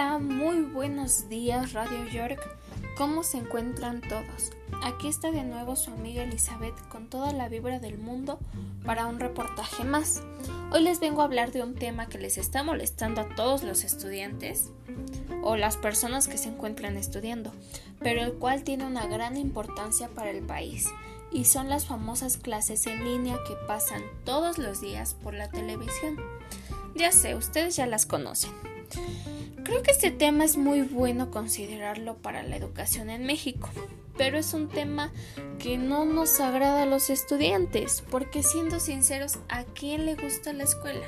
Muy buenos días Radio York. ¿Cómo se encuentran todos? Aquí está de nuevo su amiga Elizabeth con toda la vibra del mundo para un reportaje más. Hoy les vengo a hablar de un tema que les está molestando a todos los estudiantes o las personas que se encuentran estudiando, pero el cual tiene una gran importancia para el país y son las famosas clases en línea que pasan todos los días por la televisión. Ya sé, ustedes ya las conocen. Creo que este tema es muy bueno considerarlo para la educación en México, pero es un tema que no nos agrada a los estudiantes, porque siendo sinceros, ¿a quién le gusta la escuela?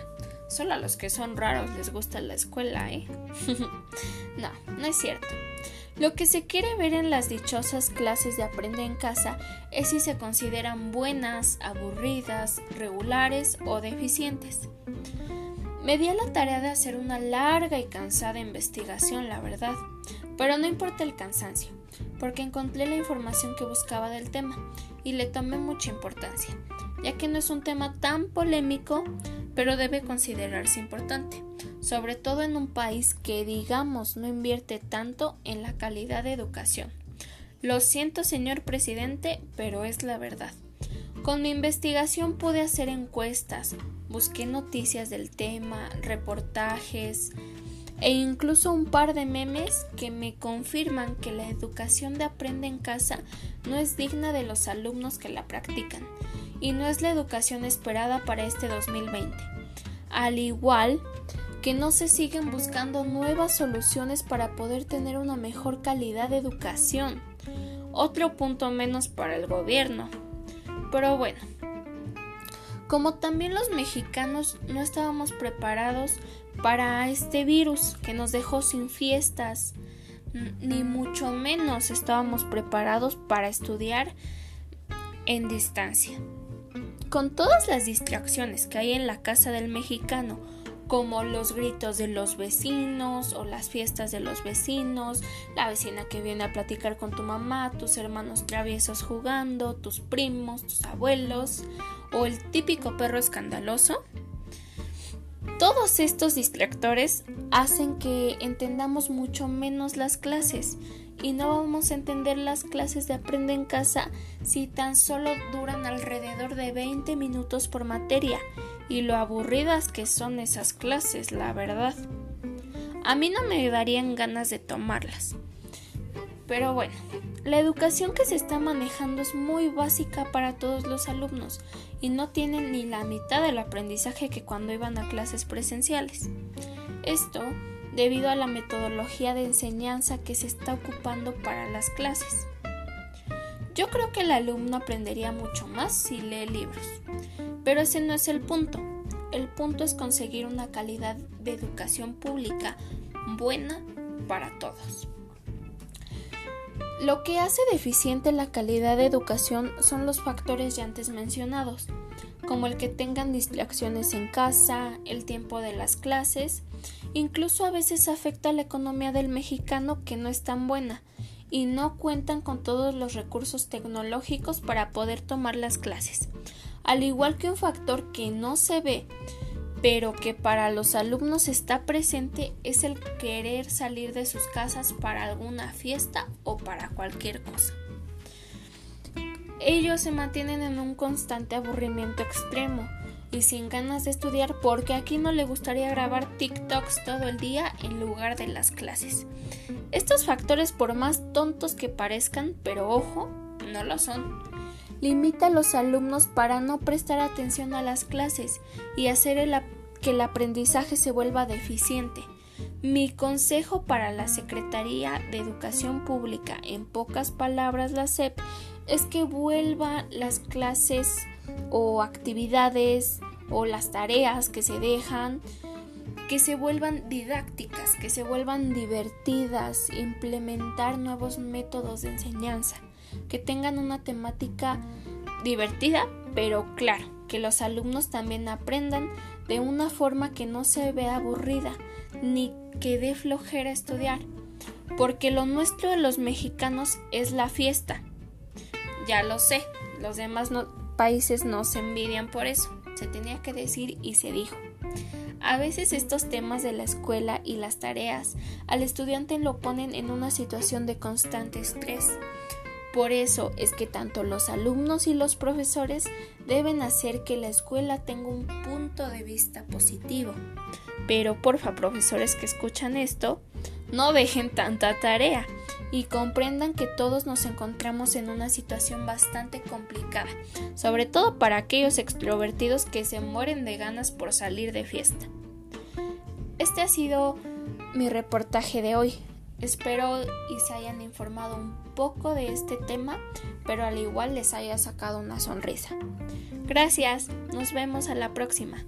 Solo a los que son raros les gusta la escuela, ¿eh? no, no es cierto. Lo que se quiere ver en las dichosas clases de aprende en casa es si se consideran buenas, aburridas, regulares o deficientes. Me di a la tarea de hacer una larga y cansada investigación, la verdad, pero no importa el cansancio, porque encontré la información que buscaba del tema y le tomé mucha importancia, ya que no es un tema tan polémico, pero debe considerarse importante, sobre todo en un país que, digamos, no invierte tanto en la calidad de educación. Lo siento, señor presidente, pero es la verdad. Con mi investigación pude hacer encuestas, busqué noticias del tema, reportajes e incluso un par de memes que me confirman que la educación de aprende en casa no es digna de los alumnos que la practican y no es la educación esperada para este 2020. Al igual que no se siguen buscando nuevas soluciones para poder tener una mejor calidad de educación. Otro punto menos para el gobierno. Pero bueno, como también los mexicanos no estábamos preparados para este virus que nos dejó sin fiestas, ni mucho menos estábamos preparados para estudiar en distancia. Con todas las distracciones que hay en la casa del mexicano, como los gritos de los vecinos o las fiestas de los vecinos, la vecina que viene a platicar con tu mamá, tus hermanos traviesos jugando, tus primos, tus abuelos o el típico perro escandaloso. Todos estos distractores hacen que entendamos mucho menos las clases y no vamos a entender las clases de aprende en casa si tan solo duran alrededor de 20 minutos por materia y lo aburridas que son esas clases, la verdad. A mí no me darían ganas de tomarlas. Pero bueno, la educación que se está manejando es muy básica para todos los alumnos y no tienen ni la mitad del aprendizaje que cuando iban a clases presenciales. Esto debido a la metodología de enseñanza que se está ocupando para las clases. Yo creo que el alumno aprendería mucho más si lee libros, pero ese no es el punto. El punto es conseguir una calidad de educación pública buena para todos. Lo que hace deficiente la calidad de educación son los factores ya antes mencionados, como el que tengan distracciones en casa, el tiempo de las clases, incluso a veces afecta la economía del mexicano que no es tan buena y no cuentan con todos los recursos tecnológicos para poder tomar las clases. Al igual que un factor que no se ve, pero que para los alumnos está presente es el querer salir de sus casas para alguna fiesta o para cualquier cosa ellos se mantienen en un constante aburrimiento extremo y sin ganas de estudiar porque aquí no le gustaría grabar TikToks todo el día en lugar de las clases. Estos factores, por más tontos que parezcan, pero ojo, no lo son, limita a los alumnos para no prestar atención a las clases y hacer que el aprendizaje se vuelva deficiente. Mi consejo para la Secretaría de Educación Pública, en pocas palabras la SEP, es que vuelvan las clases o actividades o las tareas que se dejan que se vuelvan didácticas, que se vuelvan divertidas, implementar nuevos métodos de enseñanza, que tengan una temática divertida, pero claro, que los alumnos también aprendan de una forma que no se vea aburrida, ni que dé flojera estudiar, porque lo nuestro de los mexicanos es la fiesta, ya lo sé, los demás países no se envidian por eso. Se tenía que decir y se dijo. A veces estos temas de la escuela y las tareas al estudiante lo ponen en una situación de constante estrés. Por eso es que tanto los alumnos y los profesores deben hacer que la escuela tenga un punto de vista positivo. Pero porfa, profesores que escuchan esto, no dejen tanta tarea y comprendan que todos nos encontramos en una situación bastante complicada, sobre todo para aquellos extrovertidos que se mueren de ganas por salir de fiesta. Este ha sido mi reportaje de hoy. Espero y se hayan informado un poco de este tema, pero al igual les haya sacado una sonrisa. Gracias, nos vemos a la próxima.